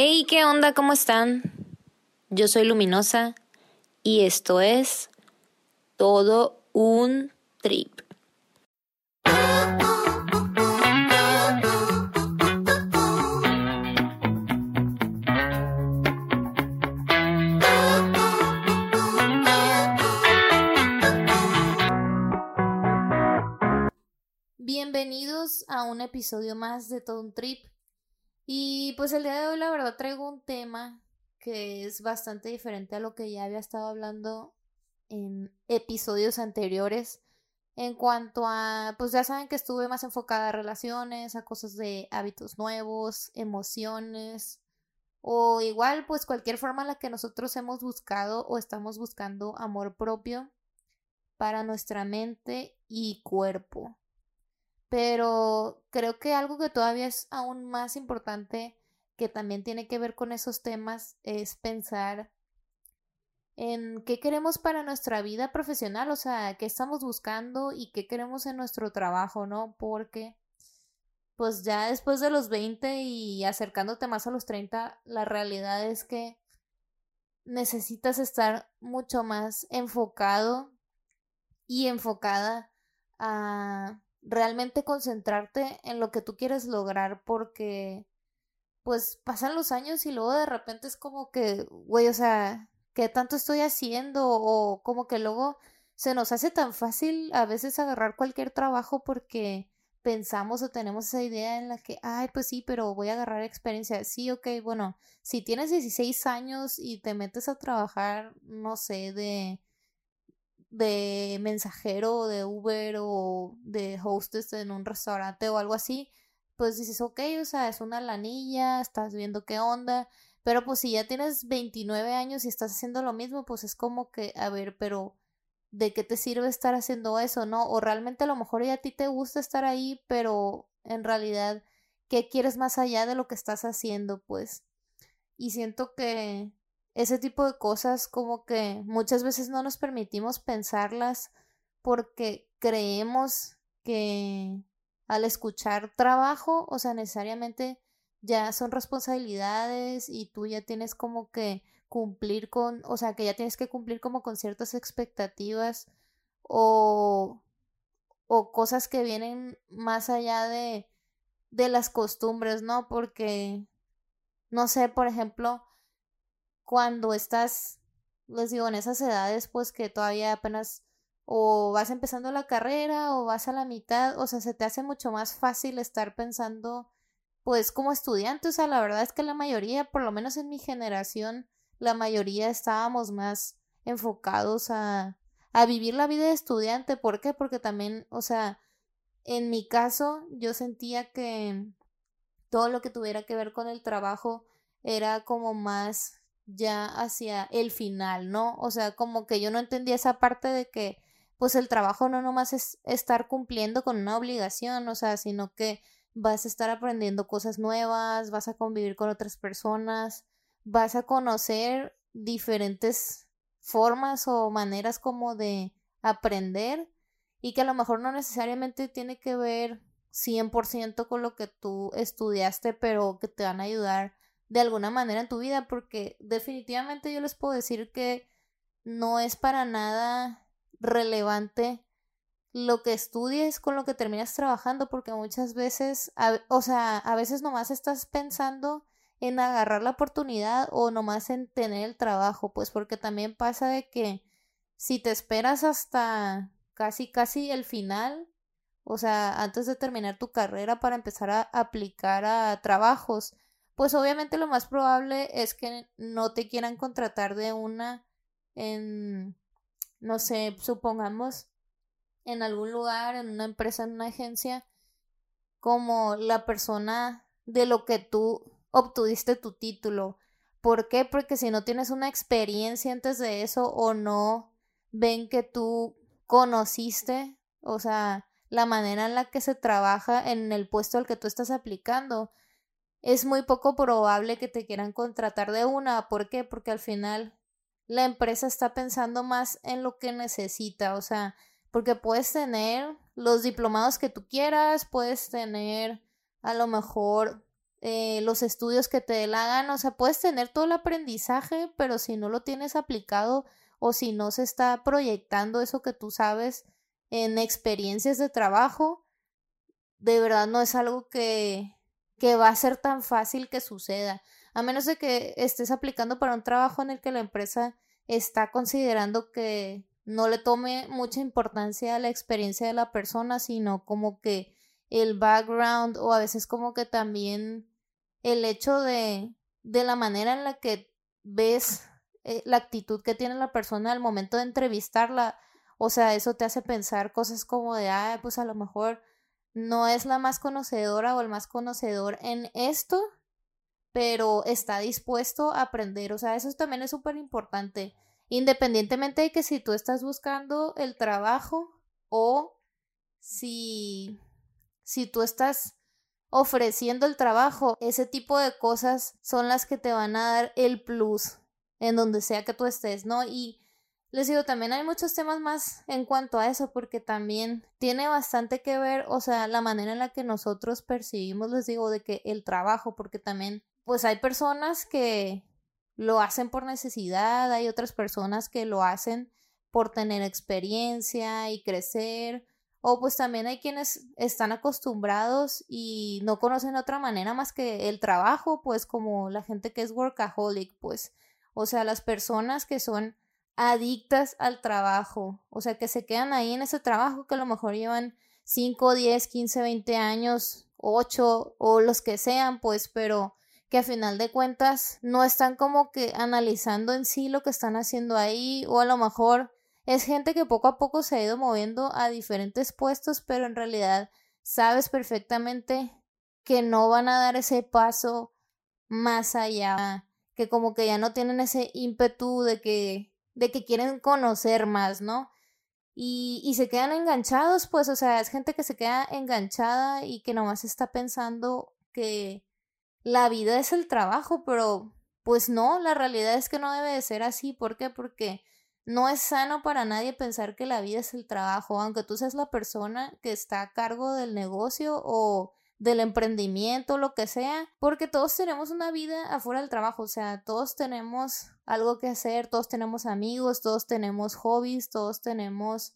Hey, ¿qué onda? ¿Cómo están? Yo soy Luminosa y esto es todo un trip. Bienvenidos a un episodio más de Todo un Trip. Y pues el día de hoy la verdad traigo un tema que es bastante diferente a lo que ya había estado hablando en episodios anteriores. En cuanto a, pues ya saben que estuve más enfocada a relaciones, a cosas de hábitos nuevos, emociones, o igual pues cualquier forma en la que nosotros hemos buscado o estamos buscando amor propio para nuestra mente y cuerpo. Pero creo que algo que todavía es aún más importante, que también tiene que ver con esos temas, es pensar en qué queremos para nuestra vida profesional, o sea, qué estamos buscando y qué queremos en nuestro trabajo, ¿no? Porque pues ya después de los 20 y acercándote más a los 30, la realidad es que necesitas estar mucho más enfocado y enfocada a realmente concentrarte en lo que tú quieres lograr porque pues pasan los años y luego de repente es como que, güey, o sea, ¿qué tanto estoy haciendo? O como que luego se nos hace tan fácil a veces agarrar cualquier trabajo porque pensamos o tenemos esa idea en la que, ay, pues sí, pero voy a agarrar experiencia. Sí, ok, bueno, si tienes 16 años y te metes a trabajar, no sé, de de mensajero de Uber o de hostess en un restaurante o algo así, pues dices, ok, o sea, es una lanilla, estás viendo qué onda, pero pues si ya tienes 29 años y estás haciendo lo mismo, pues es como que, a ver, pero ¿de qué te sirve estar haciendo eso, no? O realmente a lo mejor ya a ti te gusta estar ahí, pero en realidad, ¿qué quieres más allá de lo que estás haciendo, pues? Y siento que ese tipo de cosas como que muchas veces no nos permitimos pensarlas porque creemos que al escuchar trabajo, o sea, necesariamente ya son responsabilidades y tú ya tienes como que cumplir con, o sea, que ya tienes que cumplir como con ciertas expectativas o, o cosas que vienen más allá de, de las costumbres, ¿no? Porque, no sé, por ejemplo, cuando estás, les digo, en esas edades, pues que todavía apenas o vas empezando la carrera o vas a la mitad, o sea, se te hace mucho más fácil estar pensando, pues como estudiante, o sea, la verdad es que la mayoría, por lo menos en mi generación, la mayoría estábamos más enfocados a, a vivir la vida de estudiante. ¿Por qué? Porque también, o sea, en mi caso, yo sentía que todo lo que tuviera que ver con el trabajo era como más ya hacia el final, ¿no? O sea, como que yo no entendía esa parte de que pues el trabajo no nomás es estar cumpliendo con una obligación, o sea, sino que vas a estar aprendiendo cosas nuevas, vas a convivir con otras personas, vas a conocer diferentes formas o maneras como de aprender y que a lo mejor no necesariamente tiene que ver 100% con lo que tú estudiaste, pero que te van a ayudar de alguna manera en tu vida, porque definitivamente yo les puedo decir que no es para nada relevante lo que estudies con lo que terminas trabajando, porque muchas veces, o sea, a veces nomás estás pensando en agarrar la oportunidad o nomás en tener el trabajo, pues porque también pasa de que si te esperas hasta casi casi el final, o sea, antes de terminar tu carrera para empezar a aplicar a trabajos, pues obviamente lo más probable es que no te quieran contratar de una en, no sé, supongamos, en algún lugar, en una empresa, en una agencia, como la persona de lo que tú obtuviste tu título. ¿Por qué? Porque si no tienes una experiencia antes de eso o no ven que tú conociste, o sea, la manera en la que se trabaja en el puesto al que tú estás aplicando, es muy poco probable que te quieran contratar de una. ¿Por qué? Porque al final la empresa está pensando más en lo que necesita, o sea, porque puedes tener los diplomados que tú quieras, puedes tener a lo mejor eh, los estudios que te dé la gana, o sea, puedes tener todo el aprendizaje, pero si no lo tienes aplicado o si no se está proyectando eso que tú sabes en experiencias de trabajo, de verdad no es algo que, que va a ser tan fácil que suceda. A menos de que estés aplicando para un trabajo en el que la empresa está considerando que no le tome mucha importancia a la experiencia de la persona, sino como que el background o a veces como que también el hecho de, de la manera en la que ves eh, la actitud que tiene la persona al momento de entrevistarla, o sea, eso te hace pensar cosas como de, ah, pues a lo mejor no es la más conocedora o el más conocedor en esto, pero está dispuesto a aprender. O sea, eso también es súper importante. Independientemente de que si tú estás buscando el trabajo o si, si tú estás ofreciendo el trabajo, ese tipo de cosas son las que te van a dar el plus en donde sea que tú estés, ¿no? Y les digo, también hay muchos temas más en cuanto a eso, porque también tiene bastante que ver, o sea, la manera en la que nosotros percibimos, les digo, de que el trabajo, porque también, pues hay personas que lo hacen por necesidad, hay otras personas que lo hacen por tener experiencia y crecer, o pues también hay quienes están acostumbrados y no conocen otra manera más que el trabajo, pues como la gente que es workaholic, pues, o sea, las personas que son adictas al trabajo, o sea, que se quedan ahí en ese trabajo que a lo mejor llevan 5, 10, 15, 20 años, 8 o los que sean, pues, pero que a final de cuentas no están como que analizando en sí lo que están haciendo ahí o a lo mejor es gente que poco a poco se ha ido moviendo a diferentes puestos, pero en realidad sabes perfectamente que no van a dar ese paso más allá, que como que ya no tienen ese ímpetu de que de que quieren conocer más, ¿no? Y, y se quedan enganchados, pues, o sea, es gente que se queda enganchada y que nomás está pensando que la vida es el trabajo, pero pues no, la realidad es que no debe de ser así. ¿Por qué? Porque no es sano para nadie pensar que la vida es el trabajo, aunque tú seas la persona que está a cargo del negocio o del emprendimiento, lo que sea, porque todos tenemos una vida afuera del trabajo, o sea, todos tenemos algo que hacer, todos tenemos amigos, todos tenemos hobbies, todos tenemos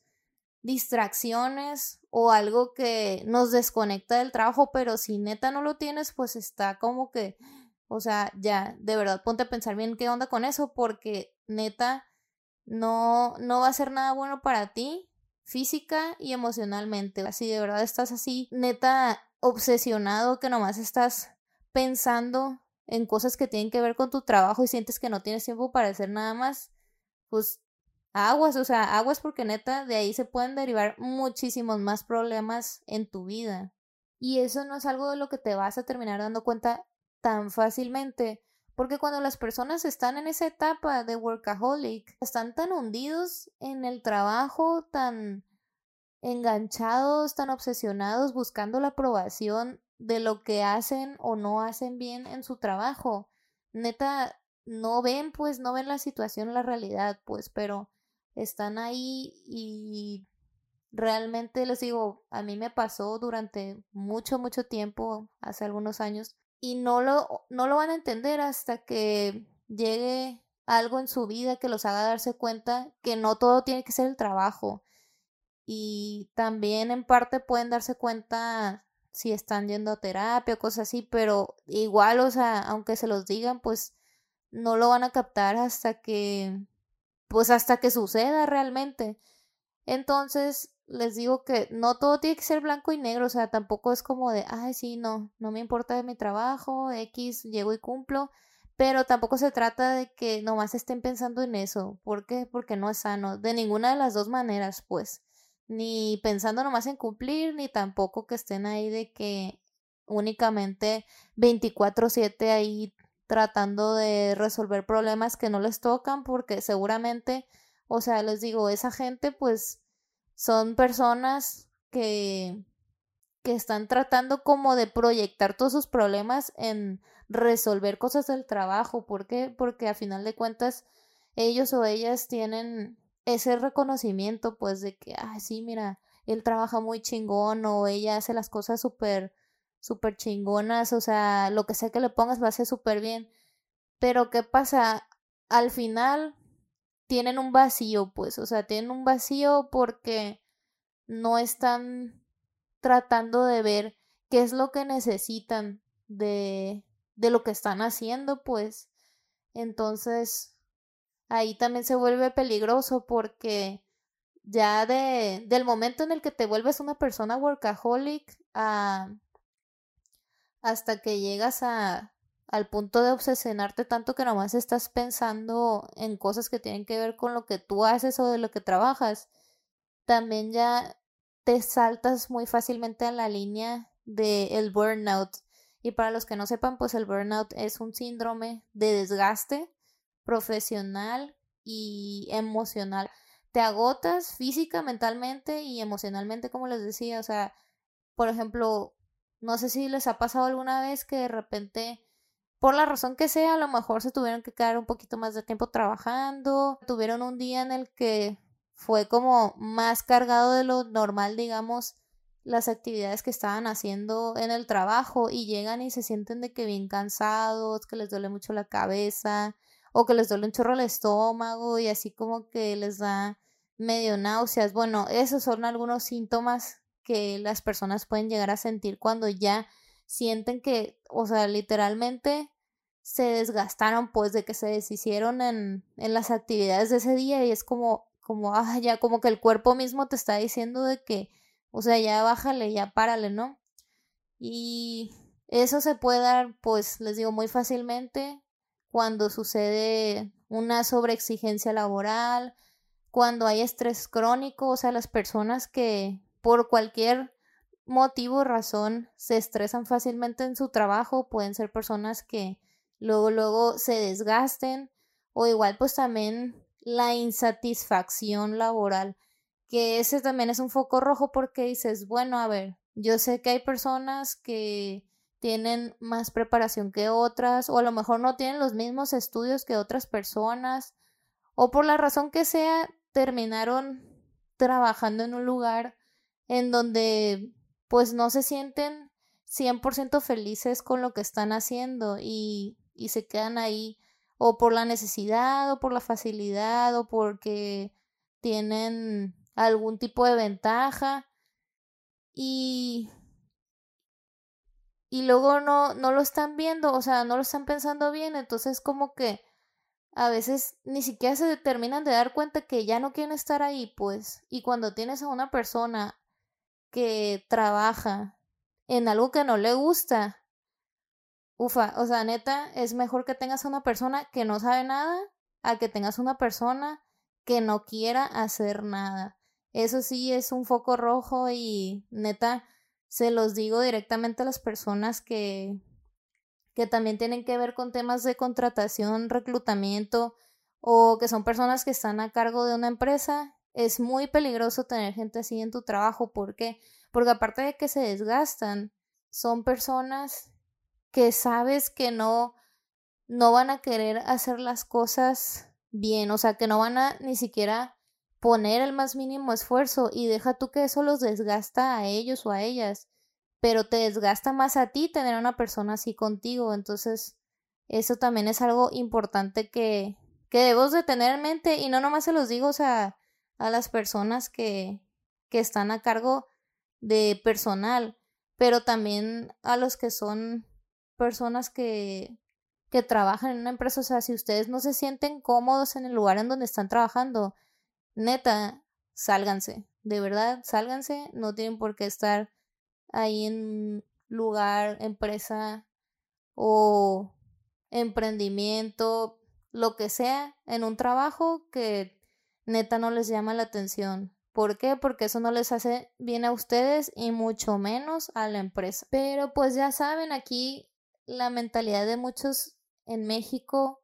distracciones o algo que nos desconecta del trabajo, pero si neta no lo tienes, pues está como que, o sea, ya, de verdad, ponte a pensar bien qué onda con eso, porque neta no, no va a ser nada bueno para ti física y emocionalmente. Así de verdad estás así, neta obsesionado que nomás estás pensando en cosas que tienen que ver con tu trabajo y sientes que no tienes tiempo para hacer nada más, pues aguas, o sea, aguas porque neta de ahí se pueden derivar muchísimos más problemas en tu vida. Y eso no es algo de lo que te vas a terminar dando cuenta tan fácilmente, porque cuando las personas están en esa etapa de workaholic, están tan hundidos en el trabajo, tan enganchados, tan obsesionados buscando la aprobación de lo que hacen o no hacen bien en su trabajo. Neta, no ven, pues, no ven la situación, la realidad, pues, pero están ahí y realmente les digo, a mí me pasó durante mucho, mucho tiempo, hace algunos años, y no lo, no lo van a entender hasta que llegue algo en su vida que los haga darse cuenta que no todo tiene que ser el trabajo, y también en parte pueden darse cuenta si están yendo a terapia o cosas así, pero igual, o sea, aunque se los digan, pues no lo van a captar hasta que, pues hasta que suceda realmente. Entonces, les digo que no todo tiene que ser blanco y negro, o sea, tampoco es como de, ay, sí, no, no me importa de mi trabajo, X, llego y cumplo, pero tampoco se trata de que nomás estén pensando en eso. ¿Por qué? Porque no es sano, de ninguna de las dos maneras, pues ni pensando nomás en cumplir, ni tampoco que estén ahí de que únicamente 24/7 ahí tratando de resolver problemas que no les tocan, porque seguramente, o sea, les digo, esa gente pues son personas que que están tratando como de proyectar todos sus problemas en resolver cosas del trabajo. ¿Por qué? Porque a final de cuentas ellos o ellas tienen ese reconocimiento, pues, de que, ah, sí, mira, él trabaja muy chingón o ella hace las cosas súper, súper chingonas, o sea, lo que sea que le pongas va a ser súper bien. Pero ¿qué pasa? Al final tienen un vacío, pues, o sea, tienen un vacío porque no están tratando de ver qué es lo que necesitan de, de lo que están haciendo, pues. Entonces, ahí también se vuelve peligroso porque ya de, del momento en el que te vuelves una persona workaholic a, hasta que llegas a, al punto de obsesionarte tanto que nomás estás pensando en cosas que tienen que ver con lo que tú haces o de lo que trabajas, también ya te saltas muy fácilmente a la línea del el burnout. Y para los que no sepan, pues el burnout es un síndrome de desgaste profesional y emocional. Te agotas física, mentalmente y emocionalmente, como les decía. O sea, por ejemplo, no sé si les ha pasado alguna vez que de repente, por la razón que sea, a lo mejor se tuvieron que quedar un poquito más de tiempo trabajando, tuvieron un día en el que fue como más cargado de lo normal, digamos, las actividades que estaban haciendo en el trabajo y llegan y se sienten de que bien cansados, que les duele mucho la cabeza o que les duele un chorro el estómago y así como que les da medio náuseas. Bueno, esos son algunos síntomas que las personas pueden llegar a sentir cuando ya sienten que, o sea, literalmente se desgastaron pues de que se deshicieron en, en las actividades de ese día y es como, como, ah, ya como que el cuerpo mismo te está diciendo de que o sea, ya bájale, ya párale, ¿no? Y eso se puede dar, pues les digo, muy fácilmente cuando sucede una sobreexigencia laboral, cuando hay estrés crónico, o sea, las personas que por cualquier motivo o razón se estresan fácilmente en su trabajo, pueden ser personas que luego luego se desgasten o igual pues también la insatisfacción laboral que ese también es un foco rojo porque dices, bueno, a ver, yo sé que hay personas que tienen más preparación que otras o a lo mejor no tienen los mismos estudios que otras personas o por la razón que sea terminaron trabajando en un lugar en donde pues no se sienten 100% felices con lo que están haciendo y, y se quedan ahí o por la necesidad o por la facilidad o porque tienen algún tipo de ventaja. Y y luego no no lo están viendo, o sea, no lo están pensando bien, entonces como que a veces ni siquiera se determinan de dar cuenta que ya no quieren estar ahí, pues, y cuando tienes a una persona que trabaja en algo que no le gusta, ufa, o sea, neta, es mejor que tengas a una persona que no sabe nada a que tengas una persona que no quiera hacer nada. Eso sí es un foco rojo y neta, se los digo directamente a las personas que, que también tienen que ver con temas de contratación, reclutamiento o que son personas que están a cargo de una empresa. Es muy peligroso tener gente así en tu trabajo. ¿Por qué? Porque aparte de que se desgastan, son personas que sabes que no, no van a querer hacer las cosas bien, o sea, que no van a ni siquiera poner el más mínimo esfuerzo y deja tú que eso los desgasta a ellos o a ellas, pero te desgasta más a ti tener a una persona así contigo, entonces eso también es algo importante que, que debemos de tener en mente y no nomás se los digo o a las personas que, que están a cargo de personal, pero también a los que son personas que, que trabajan en una empresa, o sea, si ustedes no se sienten cómodos en el lugar en donde están trabajando, neta, sálganse, de verdad, sálganse, no tienen por qué estar ahí en lugar, empresa o emprendimiento, lo que sea, en un trabajo que neta no les llama la atención. ¿Por qué? Porque eso no les hace bien a ustedes y mucho menos a la empresa. Pero pues ya saben, aquí la mentalidad de muchos en México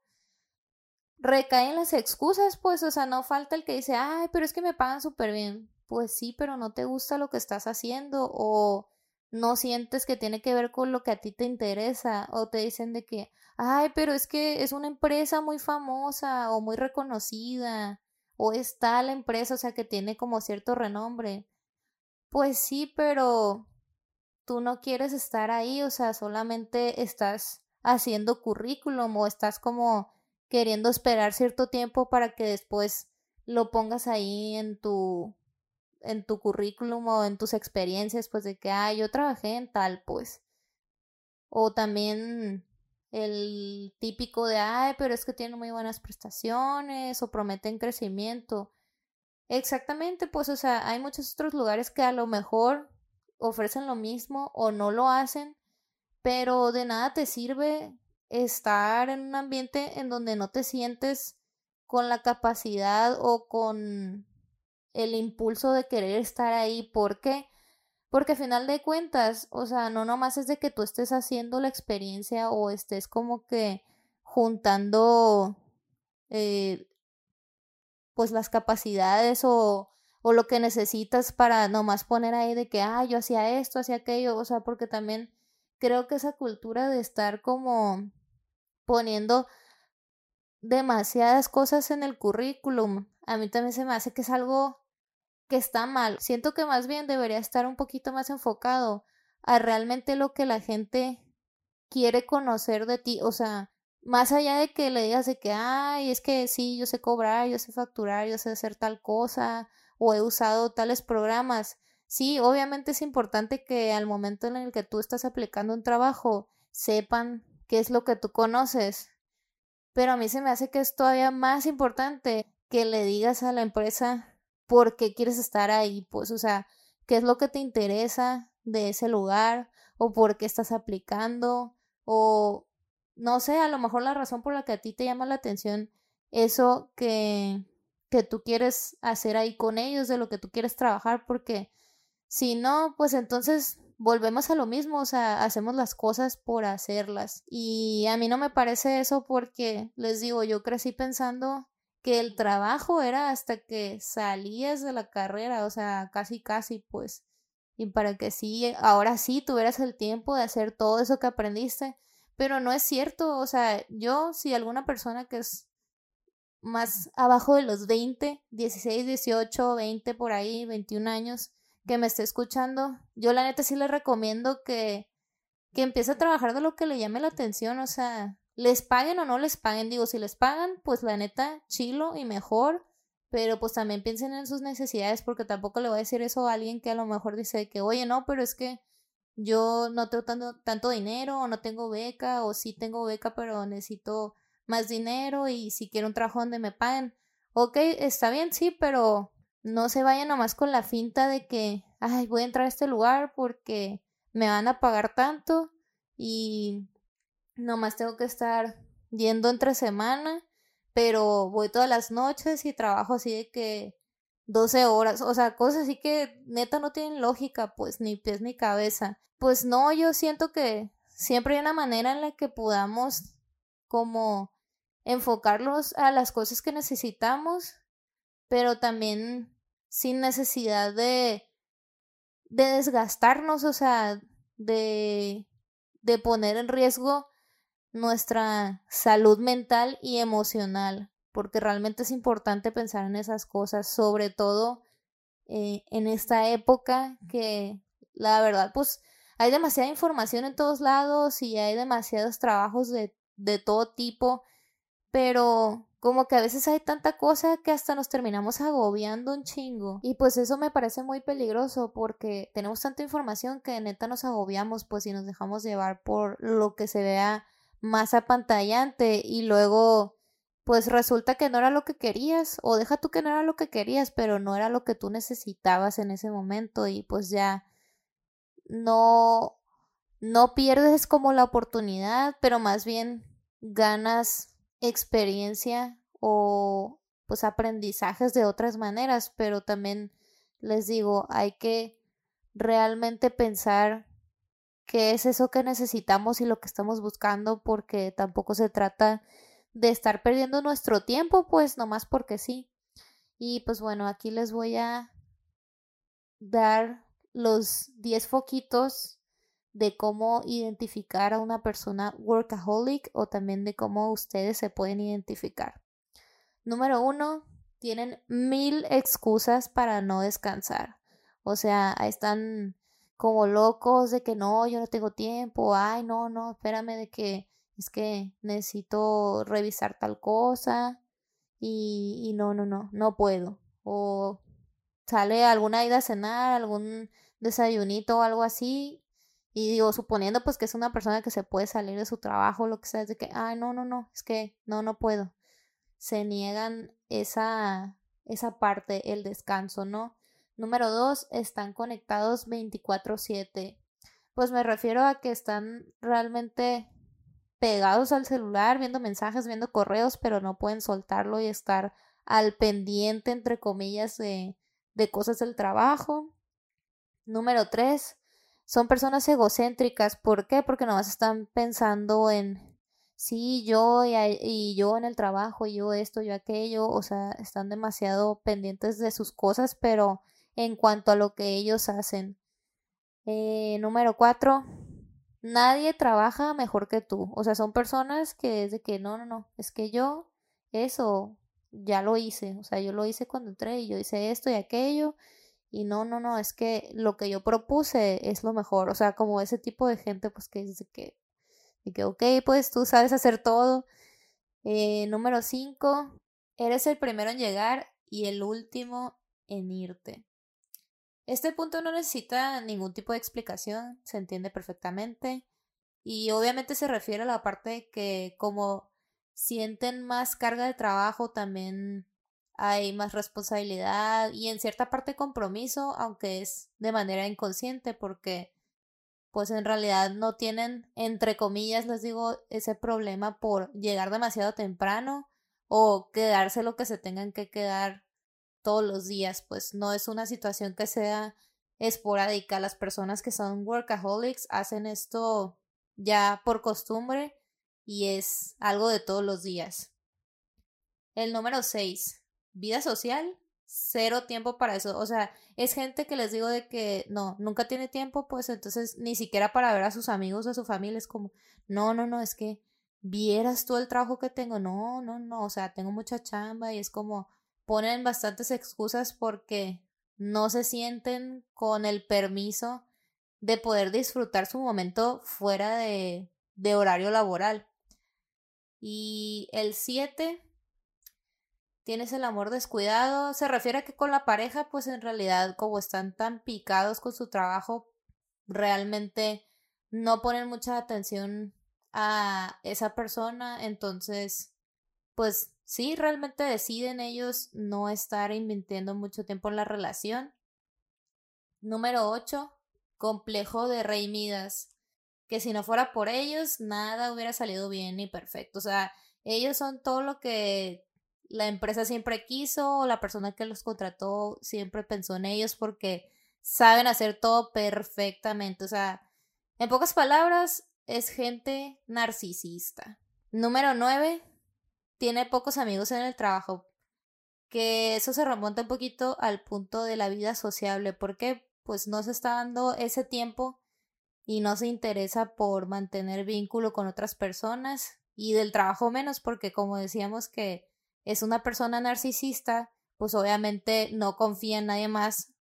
recaen las excusas, pues, o sea, no falta el que dice, ay, pero es que me pagan súper bien. Pues sí, pero no te gusta lo que estás haciendo o no sientes que tiene que ver con lo que a ti te interesa o te dicen de que, ay, pero es que es una empresa muy famosa o muy reconocida o es tal empresa, o sea, que tiene como cierto renombre. Pues sí, pero tú no quieres estar ahí, o sea, solamente estás haciendo currículum o estás como queriendo esperar cierto tiempo para que después lo pongas ahí en tu en tu currículum o en tus experiencias, pues de que, ah, yo trabajé en tal, pues. O también el típico de, ay, pero es que tienen muy buenas prestaciones o prometen crecimiento. Exactamente, pues, o sea, hay muchos otros lugares que a lo mejor ofrecen lo mismo o no lo hacen, pero de nada te sirve estar en un ambiente en donde no te sientes con la capacidad o con el impulso de querer estar ahí. ¿Por qué? Porque al final de cuentas, o sea, no nomás es de que tú estés haciendo la experiencia o estés como que juntando eh, pues las capacidades o, o lo que necesitas para nomás poner ahí de que, ah, yo hacía esto, hacía aquello, o sea, porque también creo que esa cultura de estar como poniendo demasiadas cosas en el currículum, a mí también se me hace que es algo que está mal. Siento que más bien debería estar un poquito más enfocado a realmente lo que la gente quiere conocer de ti, o sea, más allá de que le digas de que, ay, es que sí, yo sé cobrar, yo sé facturar, yo sé hacer tal cosa, o he usado tales programas. Sí, obviamente es importante que al momento en el que tú estás aplicando un trabajo, sepan qué es lo que tú conoces. Pero a mí se me hace que es todavía más importante que le digas a la empresa por qué quieres estar ahí, pues, o sea, qué es lo que te interesa de ese lugar, o por qué estás aplicando, o no sé, a lo mejor la razón por la que a ti te llama la atención eso que, que tú quieres hacer ahí con ellos, de lo que tú quieres trabajar, porque si no, pues entonces volvemos a lo mismo, o sea, hacemos las cosas por hacerlas. Y a mí no me parece eso porque, les digo, yo crecí pensando que el trabajo era hasta que salías de la carrera, o sea, casi, casi, pues. Y para que sí, ahora sí tuvieras el tiempo de hacer todo eso que aprendiste pero no es cierto, o sea, yo si alguna persona que es más abajo de los 20, 16, 18, 20 por ahí, 21 años, que me esté escuchando, yo la neta sí le recomiendo que, que empiece a trabajar de lo que le llame la atención, o sea, les paguen o no les paguen, digo, si les pagan, pues la neta, chilo y mejor, pero pues también piensen en sus necesidades, porque tampoco le voy a decir eso a alguien que a lo mejor dice que, oye, no, pero es que yo no tengo tanto, tanto dinero o no tengo beca o sí tengo beca pero necesito más dinero y si quiero un trabajo donde me paguen. Ok, está bien, sí, pero no se vayan nomás con la finta de que, ay, voy a entrar a este lugar porque me van a pagar tanto y nomás tengo que estar yendo entre semana, pero voy todas las noches y trabajo así de que 12 horas, o sea, cosas así que neta no tienen lógica, pues ni pies ni cabeza. Pues no, yo siento que siempre hay una manera en la que podamos como enfocarlos a las cosas que necesitamos, pero también sin necesidad de de desgastarnos, o sea, de de poner en riesgo nuestra salud mental y emocional porque realmente es importante pensar en esas cosas, sobre todo eh, en esta época que la verdad pues hay demasiada información en todos lados y hay demasiados trabajos de, de todo tipo, pero como que a veces hay tanta cosa que hasta nos terminamos agobiando un chingo. Y pues eso me parece muy peligroso porque tenemos tanta información que neta nos agobiamos pues si nos dejamos llevar por lo que se vea más apantallante y luego pues resulta que no era lo que querías, o deja tú que no era lo que querías, pero no era lo que tú necesitabas en ese momento y pues ya no no pierdes como la oportunidad, pero más bien ganas experiencia o pues aprendizajes de otras maneras, pero también les digo, hay que realmente pensar qué es eso que necesitamos y lo que estamos buscando porque tampoco se trata de estar perdiendo nuestro tiempo, pues nomás porque sí. Y pues bueno, aquí les voy a dar los 10 foquitos de cómo identificar a una persona workaholic o también de cómo ustedes se pueden identificar. Número uno, tienen mil excusas para no descansar. O sea, están como locos de que no, yo no tengo tiempo, ay, no, no, espérame de que es que necesito revisar tal cosa y, y no, no, no, no puedo. O sale alguna ida a cenar, algún desayunito o algo así. Y digo, suponiendo pues que es una persona que se puede salir de su trabajo, lo que sea, es de que, ay, no, no, no, es que no, no puedo. Se niegan esa, esa parte, el descanso, ¿no? Número dos, están conectados 24/7. Pues me refiero a que están realmente pegados al celular, viendo mensajes, viendo correos, pero no pueden soltarlo y estar al pendiente, entre comillas, de, de cosas del trabajo. Número tres, son personas egocéntricas. ¿Por qué? Porque nomás están pensando en sí, yo y, y, yo en el trabajo, yo esto, yo aquello. O sea, están demasiado pendientes de sus cosas, pero en cuanto a lo que ellos hacen. Eh, número cuatro, nadie trabaja mejor que tú. O sea, son personas que es de que no, no, no, es que yo eso ya lo hice. O sea, yo lo hice cuando entré y yo hice esto y aquello. Y no, no, no, es que lo que yo propuse es lo mejor. O sea, como ese tipo de gente, pues que dice que, y que ok, pues tú sabes hacer todo. Eh, número cinco, eres el primero en llegar y el último en irte. Este punto no necesita ningún tipo de explicación, se entiende perfectamente. Y obviamente se refiere a la parte que como sienten más carga de trabajo, también hay más responsabilidad y en cierta parte compromiso, aunque es de manera inconsciente, porque pues en realidad no tienen, entre comillas, les digo, ese problema por llegar demasiado temprano o quedarse lo que se tengan que quedar todos los días, pues no es una situación que sea esporádica. Las personas que son workaholics hacen esto ya por costumbre y es algo de todos los días. El número 6. Vida social. Cero tiempo para eso. O sea, es gente que les digo de que no, nunca tiene tiempo, pues entonces ni siquiera para ver a sus amigos o a su familia es como, no, no, no, es que vieras tú el trabajo que tengo. No, no, no, o sea, tengo mucha chamba y es como, ponen bastantes excusas porque no se sienten con el permiso de poder disfrutar su momento fuera de, de horario laboral. Y el 7, tienes el amor descuidado, se refiere a que con la pareja, pues en realidad como están tan picados con su trabajo, realmente no ponen mucha atención a esa persona, entonces, pues sí, realmente deciden ellos no estar invirtiendo mucho tiempo en la relación. Número 8. Complejo de Rey Midas. Que si no fuera por ellos, nada hubiera salido bien ni perfecto. O sea, ellos son todo lo que la empresa siempre quiso, la persona que los contrató siempre pensó en ellos porque saben hacer todo perfectamente. O sea, en pocas palabras, es gente narcisista. Número 9 tiene pocos amigos en el trabajo, que eso se remonta un poquito al punto de la vida sociable, porque pues no se está dando ese tiempo y no se interesa por mantener vínculo con otras personas y del trabajo menos porque como decíamos que es una persona narcisista, pues obviamente no confía en nadie más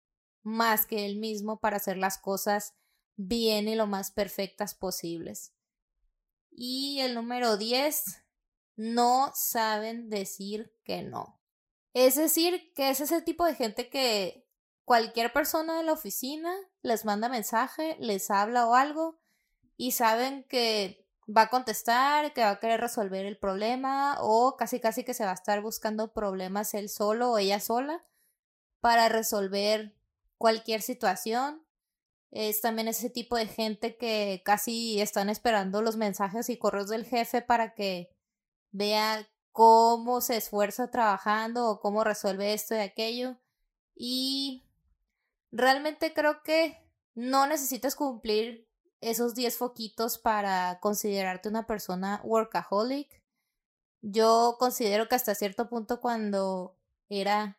más que él mismo para hacer las cosas bien y lo más perfectas posibles. Y el número 10 no saben decir que no. Es decir, que es ese tipo de gente que cualquier persona de la oficina les manda mensaje, les habla o algo y saben que va a contestar, que va a querer resolver el problema o casi casi que se va a estar buscando problemas él solo o ella sola para resolver cualquier situación. Es también ese tipo de gente que casi están esperando los mensajes y correos del jefe para que vea cómo se esfuerza trabajando o cómo resuelve esto y aquello. Y realmente creo que no necesitas cumplir esos 10 foquitos para considerarte una persona workaholic. Yo considero que hasta cierto punto cuando era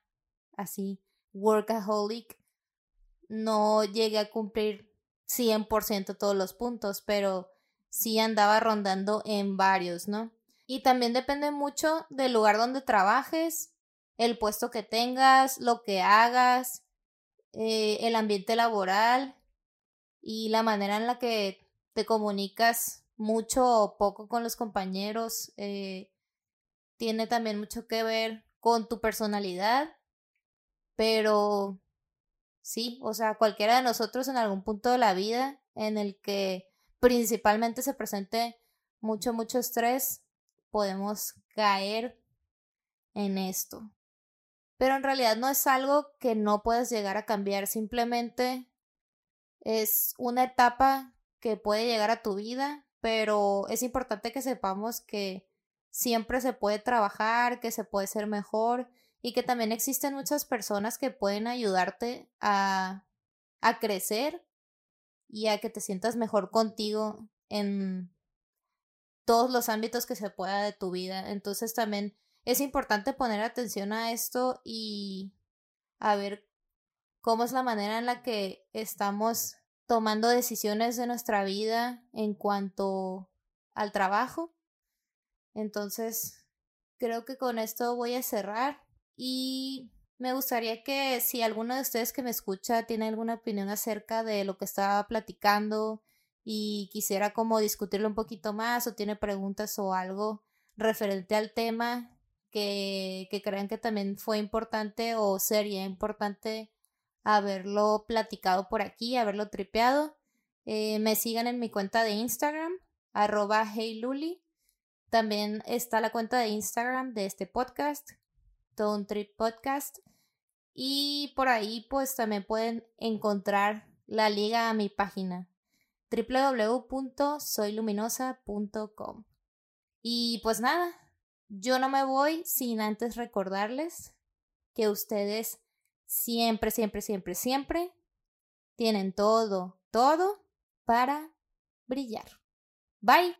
así workaholic no llegué a cumplir 100% todos los puntos, pero sí andaba rondando en varios, ¿no? Y también depende mucho del lugar donde trabajes, el puesto que tengas, lo que hagas, eh, el ambiente laboral. Y la manera en la que te comunicas mucho o poco con los compañeros eh, tiene también mucho que ver con tu personalidad, pero sí, o sea, cualquiera de nosotros en algún punto de la vida en el que principalmente se presente mucho, mucho estrés, podemos caer en esto. Pero en realidad no es algo que no puedes llegar a cambiar, simplemente es una etapa que puede llegar a tu vida, pero es importante que sepamos que siempre se puede trabajar, que se puede ser mejor y que también existen muchas personas que pueden ayudarte a, a crecer y a que te sientas mejor contigo en todos los ámbitos que se pueda de tu vida. Entonces también es importante poner atención a esto y a ver cómo es la manera en la que estamos tomando decisiones de nuestra vida en cuanto al trabajo. Entonces, creo que con esto voy a cerrar y me gustaría que si alguno de ustedes que me escucha tiene alguna opinión acerca de lo que estaba platicando y quisiera como discutirlo un poquito más o tiene preguntas o algo referente al tema que, que crean que también fue importante o sería importante haberlo platicado por aquí, haberlo tripeado. Eh, me sigan en mi cuenta de Instagram, arroba heyluli. También está la cuenta de Instagram de este podcast, Tone Trip Podcast. Y por ahí pues también pueden encontrar la liga a mi página www.soyluminosa.com. Y pues nada, yo no me voy sin antes recordarles que ustedes siempre, siempre, siempre, siempre tienen todo, todo para brillar. Bye.